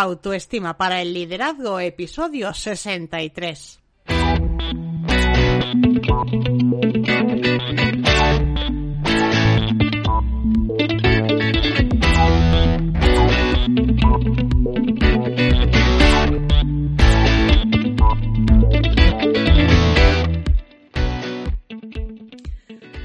Autoestima para el liderazgo, episodio 63.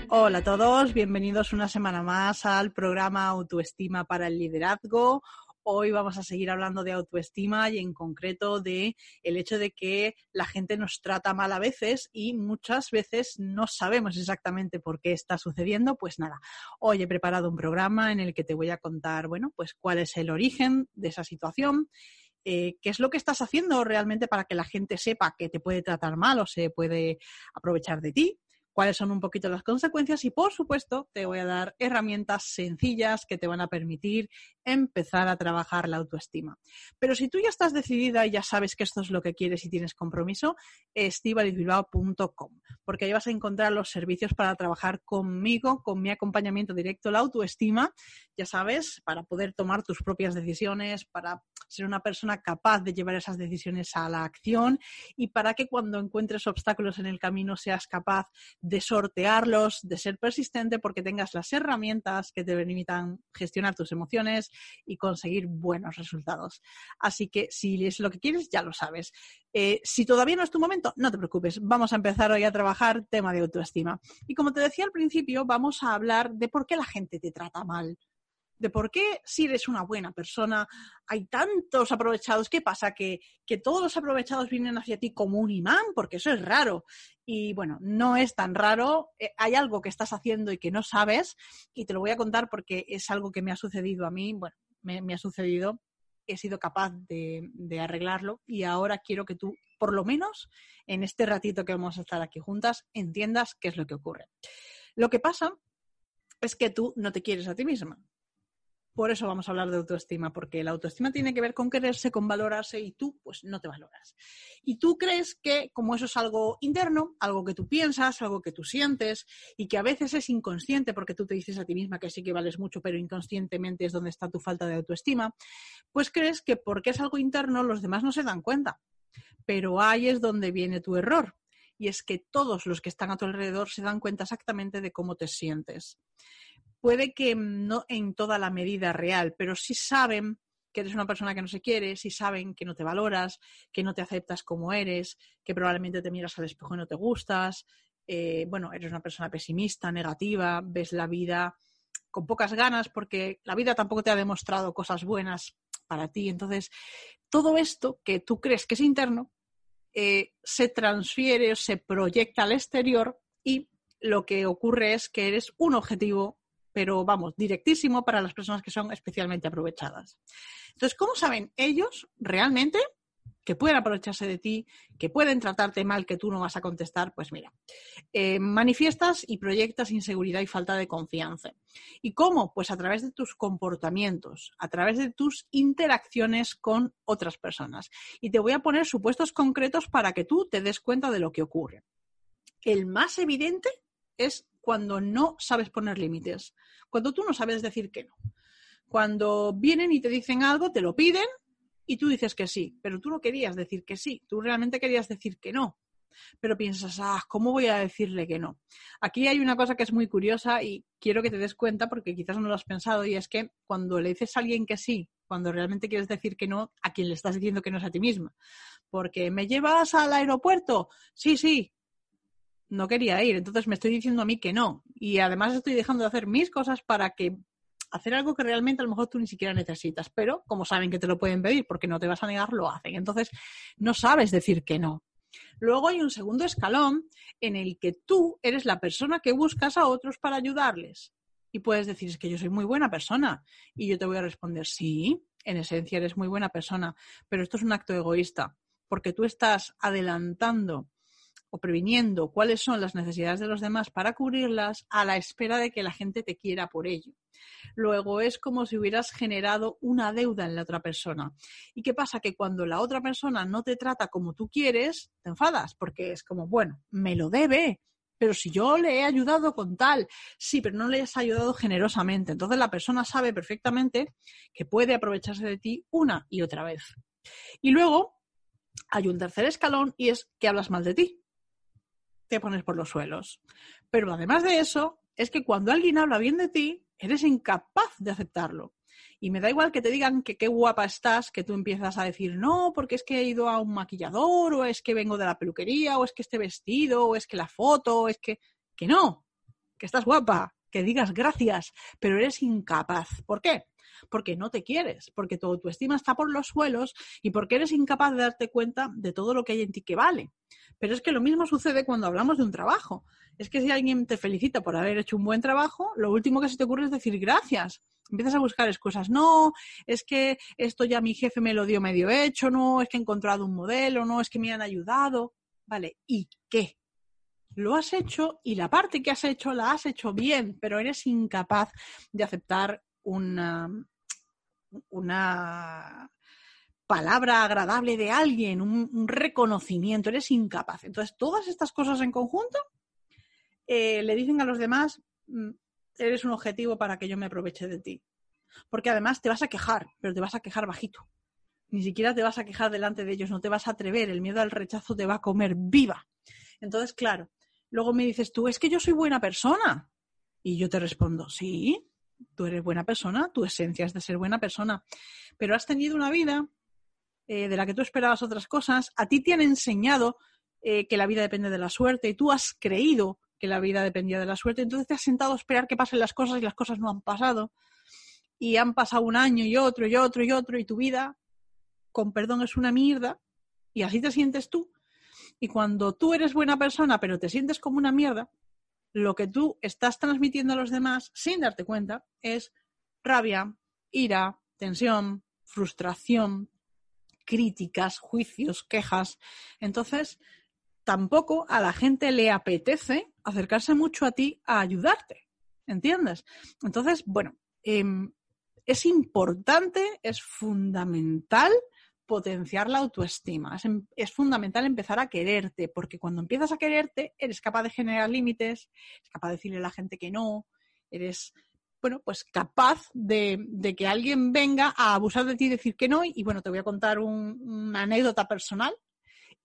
Hola a todos, bienvenidos una semana más al programa Autoestima para el Liderazgo. Hoy vamos a seguir hablando de autoestima y en concreto de el hecho de que la gente nos trata mal a veces y muchas veces no sabemos exactamente por qué está sucediendo. Pues nada, hoy he preparado un programa en el que te voy a contar, bueno, pues cuál es el origen de esa situación. Eh, qué es lo que estás haciendo realmente para que la gente sepa que te puede tratar mal o se puede aprovechar de ti cuáles son un poquito las consecuencias y, por supuesto, te voy a dar herramientas sencillas que te van a permitir empezar a trabajar la autoestima. Pero si tú ya estás decidida y ya sabes que esto es lo que quieres y tienes compromiso, estivalizbilbao.com, porque ahí vas a encontrar los servicios para trabajar conmigo, con mi acompañamiento directo, la autoestima, ya sabes, para poder tomar tus propias decisiones, para ser una persona capaz de llevar esas decisiones a la acción y para que cuando encuentres obstáculos en el camino seas capaz de sortearlos, de ser persistente porque tengas las herramientas que te permitan gestionar tus emociones y conseguir buenos resultados. Así que si es lo que quieres, ya lo sabes. Eh, si todavía no es tu momento, no te preocupes. Vamos a empezar hoy a trabajar tema de autoestima. Y como te decía al principio, vamos a hablar de por qué la gente te trata mal de por qué si eres una buena persona hay tantos aprovechados. ¿Qué pasa? Que, todos los aprovechados vienen hacia ti como un imán, porque eso es raro. Y bueno, no es tan raro. Eh, hay algo que estás haciendo y que no sabes y te lo voy a contar porque es algo que me ha sucedido a mí. Bueno, me, ha sucedido. He sido capaz de, de arreglarlo y ahora quiero que tú, por lo menos en este ratito que vamos a estar aquí juntas, entiendas qué es lo que ocurre. Lo que pasa es que tú no te quieres a ti misma por eso vamos a hablar de autoestima, porque la autoestima tiene que ver con quererse, con valorarse y tú pues no te valoras. Y tú crees que como eso es algo interno, algo que tú piensas, algo que tú sientes y que a veces es inconsciente porque tú te dices a ti misma que sí que vales mucho, pero inconscientemente es donde está tu falta de autoestima, pues crees que porque es algo interno los demás no se dan cuenta. Pero ahí es donde viene tu error. Y es que todos los que están a tu alrededor se dan cuenta exactamente de cómo te sientes puede que no en toda la medida real, pero sí saben que eres una persona que no se quiere, sí saben que no te valoras, que no te aceptas como eres, que probablemente te miras al espejo y no te gustas, eh, bueno, eres una persona pesimista, negativa, ves la vida con pocas ganas porque la vida tampoco te ha demostrado cosas buenas para ti. Entonces, todo esto que tú crees que es interno eh, se transfiere o se proyecta al exterior y lo que ocurre es que eres un objetivo pero vamos, directísimo para las personas que son especialmente aprovechadas. Entonces, ¿cómo saben ellos realmente que pueden aprovecharse de ti, que pueden tratarte mal, que tú no vas a contestar? Pues mira, eh, manifiestas y proyectas inseguridad y falta de confianza. ¿Y cómo? Pues a través de tus comportamientos, a través de tus interacciones con otras personas. Y te voy a poner supuestos concretos para que tú te des cuenta de lo que ocurre. El más evidente es cuando no sabes poner límites, cuando tú no sabes decir que no. Cuando vienen y te dicen algo, te lo piden y tú dices que sí, pero tú no querías decir que sí, tú realmente querías decir que no. Pero piensas, ah, ¿cómo voy a decirle que no? Aquí hay una cosa que es muy curiosa y quiero que te des cuenta porque quizás no lo has pensado y es que cuando le dices a alguien que sí, cuando realmente quieres decir que no, a quien le estás diciendo que no es a ti misma. Porque me llevas al aeropuerto, sí, sí, no quería ir, entonces me estoy diciendo a mí que no. Y además estoy dejando de hacer mis cosas para que hacer algo que realmente a lo mejor tú ni siquiera necesitas, pero como saben que te lo pueden pedir porque no te vas a negar, lo hacen. Entonces, no sabes decir que no. Luego hay un segundo escalón en el que tú eres la persona que buscas a otros para ayudarles. Y puedes decir, es que yo soy muy buena persona. Y yo te voy a responder, sí, en esencia eres muy buena persona, pero esto es un acto egoísta, porque tú estás adelantando o previniendo cuáles son las necesidades de los demás para cubrirlas a la espera de que la gente te quiera por ello. Luego es como si hubieras generado una deuda en la otra persona. ¿Y qué pasa? Que cuando la otra persona no te trata como tú quieres, te enfadas porque es como, bueno, me lo debe, pero si yo le he ayudado con tal, sí, pero no le has ayudado generosamente. Entonces la persona sabe perfectamente que puede aprovecharse de ti una y otra vez. Y luego hay un tercer escalón y es que hablas mal de ti. Te pones por los suelos. Pero además de eso, es que cuando alguien habla bien de ti, eres incapaz de aceptarlo. Y me da igual que te digan que qué guapa estás, que tú empiezas a decir, no, porque es que he ido a un maquillador, o es que vengo de la peluquería, o es que este vestido, o es que la foto, o es que... Que no, que estás guapa, que digas gracias, pero eres incapaz. ¿Por qué? Porque no te quieres, porque tu autoestima está por los suelos y porque eres incapaz de darte cuenta de todo lo que hay en ti que vale. Pero es que lo mismo sucede cuando hablamos de un trabajo. Es que si alguien te felicita por haber hecho un buen trabajo, lo último que se te ocurre es decir gracias empiezas a buscar excusas. No, es que esto ya mi jefe me lo dio medio hecho, no, es que he encontrado un modelo, no, es que me han ayudado. Vale, ¿y qué? Lo has hecho y la parte que has hecho la has hecho bien, pero eres incapaz de aceptar una, una palabra agradable de alguien, un, reconocimiento, eres incapaz. Entonces, todas estas cosas en conjunto eh, le dicen a los demás, mm, eres un objetivo para que yo me aproveche de ti. Porque además te vas a quejar, pero te vas a quejar bajito. Ni siquiera te vas a quejar delante de ellos, no te vas a atrever, el miedo al rechazo te va a comer viva. Entonces, claro, luego me dices tú, es que yo soy buena persona. Y yo te respondo, sí, tú eres buena persona, tu esencia es de ser buena persona, pero has tenido una vida eh, de la que tú esperabas otras cosas, a ti te han enseñado eh, que la vida depende de la suerte y tú has creído que la vida dependía de la suerte. Entonces te has sentado a esperar que pasen las cosas y las cosas no han pasado. Y han pasado un año y otro y otro y otro y tu vida, con perdón, es una mierda. Y así te sientes tú. Y cuando tú eres buena persona pero te sientes como una mierda, lo que tú estás transmitiendo a los demás sin darte cuenta es rabia, ira, tensión, frustración, críticas, juicios, quejas. Entonces, tampoco a la gente le apetece acercarse mucho a ti a ayudarte. ¿Entiendes? Entonces, bueno, em, es importante, es fundamental potenciar la autoestima. Es, em, es, fundamental empezar a quererte, porque cuando empiezas a quererte, eres capaz de generar límites, eres capaz de decirle a la gente que no, eres, bueno, pues capaz de, que alguien venga a abusar de ti y decir que no. Y, bueno, te voy a contar una anécdota personal.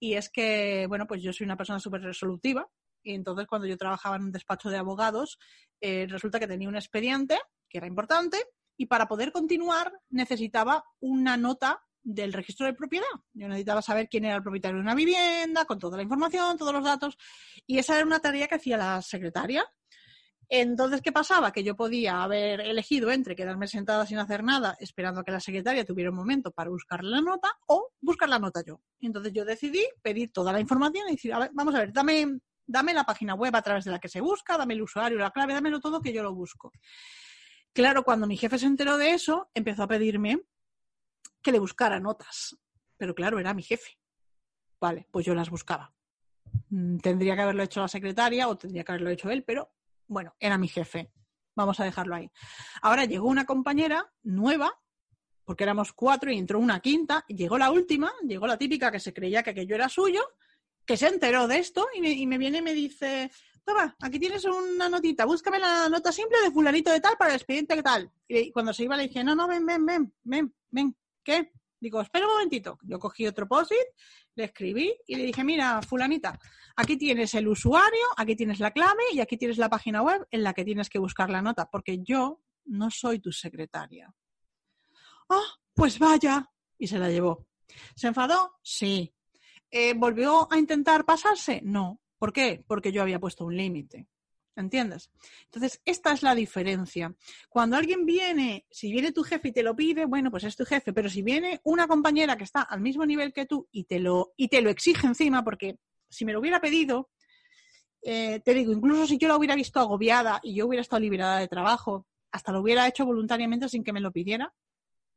Y es que, bueno, pues yo soy una persona súper resolutiva y entonces cuando yo trabajaba en un despacho de abogados, eh, resulta que tenía un expediente que era importante y para poder continuar necesitaba una nota del registro de propiedad. Yo necesitaba saber quién era el propietario de una vivienda, con toda la información, todos los datos. Y esa era una tarea que hacía la secretaria. Entonces, ¿qué pasaba? Que yo podía haber elegido entre quedarme sentada sin hacer nada, esperando a que la secretaria tuviera un momento para buscar la nota, o buscar la nota yo. Entonces yo decidí pedir toda la información y decir, a ver, vamos a ver, dame dame la página web a través de la que se busca, dame el usuario, la clave, dámelo todo que yo lo busco. Claro, cuando mi jefe se enteró de eso, empezó a pedirme que le buscara notas. Pero claro, era mi jefe. Vale, pues yo las buscaba. Mm, tendría que haberlo hecho la secretaria o tendría que haberlo hecho él, pero bueno, era mi jefe. Vamos a dejarlo ahí. Ahora llegó una compañera nueva, porque éramos cuatro y entró una quinta, y llegó la última, llegó la típica que se creía que aquello era suyo, que se enteró de esto y me, viene y me dice, toma, aquí tienes una notita, búscame la nota simple de fulanito de tal para el expediente que tal. Y cuando se iba le dije, no, no, ven, ven, ven, ven, ven, ¿qué? Digo, espera un momentito. Yo cogí otro post le escribí y le dije, mira, fulanita, aquí tienes el usuario, aquí tienes la clave y aquí tienes la página web en la que tienes que buscar la nota, porque yo no soy tu secretaria. Ah, pues vaya. Y se la llevó. ¿Se enfadó? Sí. Eh, ¿Volvió a intentar pasarse? No. ¿Por qué? Porque yo había puesto un límite. ¿Entiendes? Entonces, esta es la diferencia. Cuando alguien viene, si viene tu jefe y te lo pide, bueno, pues es tu jefe, pero si viene una compañera que está al mismo nivel que tú y te lo, y te lo exige encima, porque si me lo hubiera pedido, eh, te digo, incluso si yo la hubiera visto agobiada y yo hubiera estado liberada de trabajo, hasta lo hubiera hecho voluntariamente sin que me lo pidiera,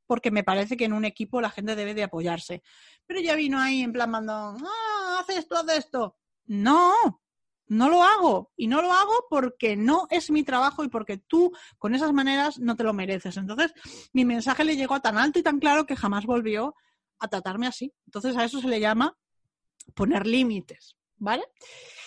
porque me parece que en un equipo la gente debe de apoyarse. Pero ya vino ahí en plan mandando, ah, haz esto, haz esto. No, no lo hago. Y no lo hago porque no es mi trabajo y porque tú con esas maneras no te lo mereces. Entonces, mi mensaje le llegó tan alto y tan claro que jamás volvió a tratarme así. Entonces, a eso se le llama poner límites. ¿Vale?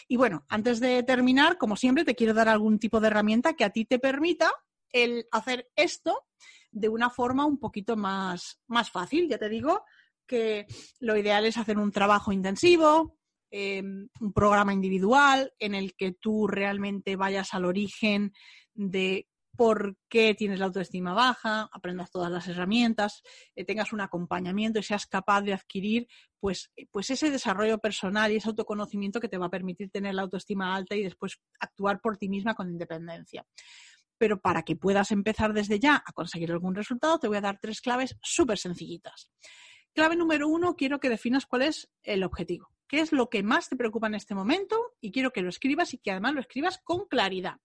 Y bueno, antes de terminar, como siempre, te quiero dar algún tipo de herramienta que a ti te permita el hacer esto de una forma un poquito más, más fácil. Ya te digo que lo ideal es hacer un trabajo intensivo, em, un programa individual en el que tú realmente vayas al origen de por qué tienes la autoestima baja, aprendas todas las herramientas, eh, tengas un acompañamiento y seas capaz de adquirir pues, pues ese desarrollo personal y ese autoconocimiento que te va a permitir tener la autoestima alta y después actuar por ti misma con independencia. Pero para que puedas empezar desde ya a conseguir algún resultado, te voy a dar tres claves súper sencillitas. Clave número uno, quiero que definas cuál es el objetivo. ¿Qué es lo que más te preocupa en este momento? Y quiero que lo escribas y que además lo escribas con claridad.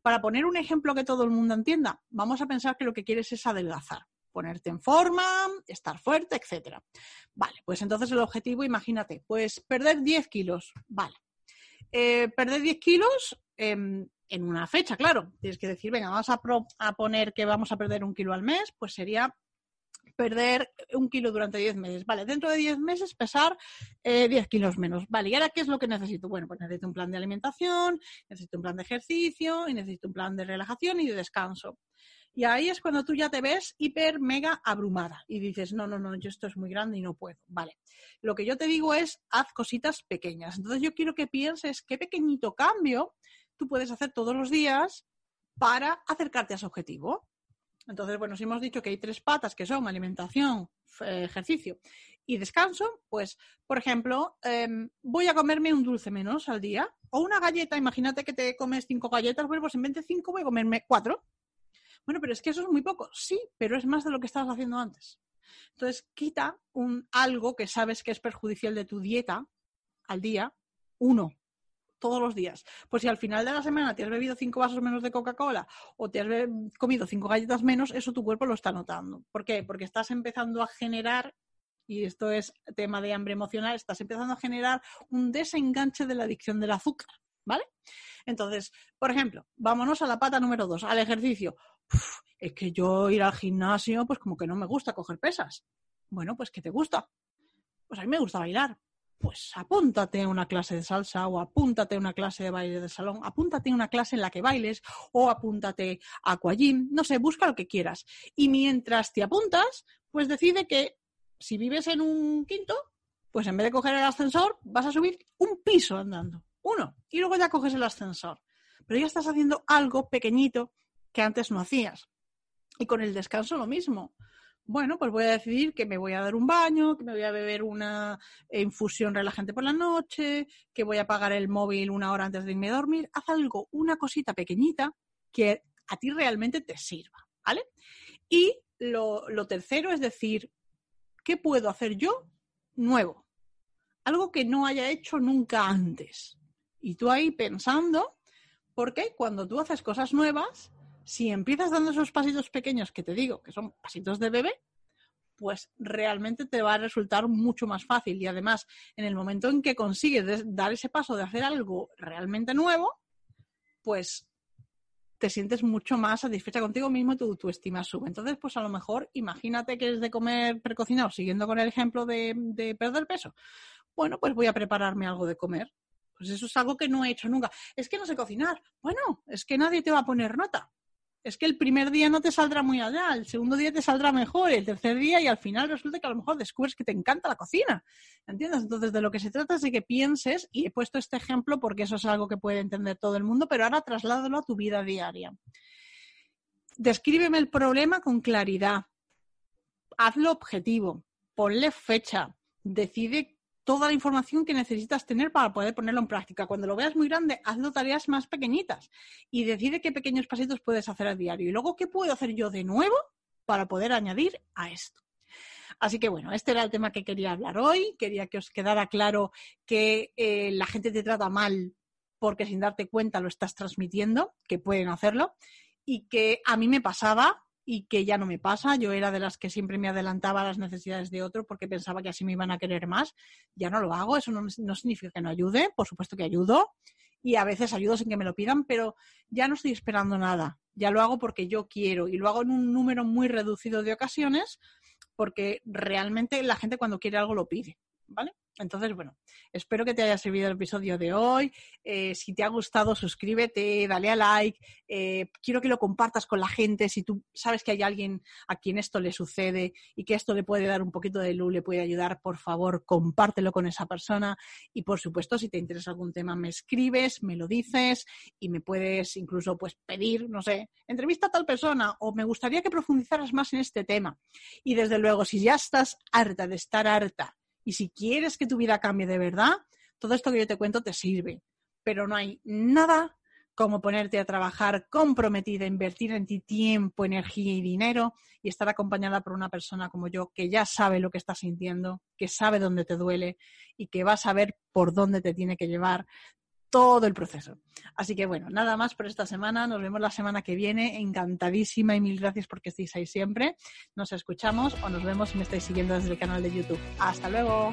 Para poner un ejemplo que todo el mundo entienda, vamos a pensar que lo que quieres es adelgazar, ponerte en forma, estar fuerte, etc. Vale, pues entonces el objetivo, imagínate, pues perder 10 kilos. Vale. Eh, perder 10 kilos em, en una fecha, claro. Tienes que decir, venga, vamos a, a poner que vamos a perder un kilo al mes, pues sería perder un kilo durante 10 meses. Vale, dentro de 10 meses pesar 10 eh, kilos menos. Vale, ¿y ahora qué es lo que necesito? Bueno, pues necesito un plan de alimentación, necesito un plan de ejercicio y necesito un plan de relajación y de descanso. Y ahí es cuando tú ya te ves hiper, mega abrumada y dices, no, no, no, yo esto es muy grande y no puedo. Vale. Lo que yo te digo es, haz cositas pequeñas. Entonces yo quiero que pienses qué pequeñito cambio tú puedes hacer todos los días para acercarte a ese objetivo. Entonces, bueno, si hemos dicho que hay tres patas que son alimentación, ejercicio y descanso, pues, por ejemplo, em, voy a comerme un dulce menos al día o una galleta. Imagínate que te comes cinco galletas, bueno, pues en vez de cinco voy a comerme cuatro. Bueno, pero es que eso es muy poco. Sí, pero es más de lo que estabas haciendo antes. Entonces, quita un algo que sabes que es perjudicial de tu dieta al día, uno, todos los días. Pues si al final de la semana te has bebido cinco vasos menos de Coca-Cola o te has comido cinco galletas menos, eso tu cuerpo lo está notando. ¿Por qué? Porque estás empezando a generar, y esto es tema de hambre emocional, estás empezando a generar un desenganche de la adicción del azúcar, ¿vale? Entonces, por ejemplo, vámonos a la pata número dos, al ejercicio. es que yo ir al gimnasio, pues como que no me gusta coger pesas. Bueno, pues ¿qué te gusta? Pues a mí me gusta bailar pues apúntate a una clase de salsa o apúntate a una clase de baile de salón, apúntate a una clase en la que bailes o apúntate a aquagym, no sé, busca lo que quieras. Y mientras te apuntas, pues decide que si vives en un quinto, pues en vez de coger el ascensor, vas a subir un piso andando, uno, y luego ya coges el ascensor. Pero ya estás haciendo algo pequeñito que antes no hacías. Y con el descanso lo mismo bueno, pues voy a decidir que me voy a dar un baño, que me voy a beber una infusión relajante por la noche, que voy a apagar el móvil una hora antes de irme a dormir. Haz algo, una cosita pequeñita que a ti realmente te sirva, ¿vale? Y lo, tercero es decir, ¿qué puedo hacer yo nuevo? Algo que no haya hecho nunca antes. Y tú ahí pensando, porque cuando tú haces cosas nuevas, si empiezas dando esos pasitos pequeños que te digo, que son pasitos de bebé, pues realmente te va a resultar mucho más fácil. Y además, en el momento en que consigues dar ese paso de hacer algo realmente nuevo, pues te sientes mucho más satisfecha contigo mismo y tu, estima sube. Entonces, pues a lo mejor, imagínate que es de comer precocinado, siguiendo con el ejemplo de, de perder peso. Bueno, pues voy a prepararme algo de comer. Pues eso es algo que no he hecho nunca. Es que no sé cocinar. Bueno, es que nadie te va a poner nota es que el primer día no te saldrá muy allá, el segundo día te saldrá mejor, el tercer día y al final resulta que a lo mejor descubres que te encanta la cocina. ¿Entiendes? Entonces, de lo que se trata es de que pienses, y he puesto este ejemplo porque eso es algo que puede entender todo el mundo, pero ahora trasládalo a tu vida diaria. Descríbeme el problema con claridad. Hazlo objetivo. Ponle fecha. Decide toda la información que necesitas tener para poder ponerlo en práctica. Cuando lo veas muy grande, hazlo tareas más pequeñitas y decide qué pequeños pasitos puedes hacer a diario. Y luego, ¿qué puedo hacer yo de nuevo para poder añadir a esto? Así que bueno, este era el tema que quería hablar hoy. Quería que os quedara claro que eh, la gente te trata mal porque sin darte cuenta lo estás transmitiendo, que pueden hacerlo, y que a mí me pasaba y que ya no me pasa. Yo era de las que siempre me adelantaba a las necesidades de otro porque pensaba que así me iban a querer más. Ya no lo hago, eso no, significa que no ayude, por supuesto que ayudo y a veces ayudo sin que me lo pidan, pero ya no estoy esperando nada. Ya lo hago porque yo quiero y lo hago en un número muy reducido de ocasiones porque realmente la gente cuando quiere algo lo pide. ¿Vale? Entonces, bueno, espero que te haya servido el episodio de hoy. Eh, si te ha gustado, suscríbete, dale a like. Eh, quiero que lo compartas con la gente. Si tú sabes que hay alguien a quien esto le sucede y que esto le puede dar un poquito de luz, le puede ayudar, por favor, compártelo con esa persona. Y por supuesto, si te interesa algún tema, me escribes, me lo dices y me puedes incluso pues pedir, no sé, entrevista a tal persona o me gustaría que profundizaras más en este tema. Y desde luego, si ya estás harta de estar harta y si quieres que tu vida cambie de verdad, todo esto que yo te cuento te sirve. Pero no hay nada como ponerte a trabajar comprometida, invertir en ti tiempo, energía y dinero y estar acompañada por una persona como yo que ya sabe lo que está sintiendo, que sabe dónde te duele y que va a saber por dónde te tiene que llevar todo el proceso. Así que bueno, nada más por esta semana. Nos vemos la semana que viene. Encantadísima y mil gracias porque estéis ahí siempre. Nos escuchamos o nos vemos si me estáis siguiendo desde el canal de YouTube. Hasta luego.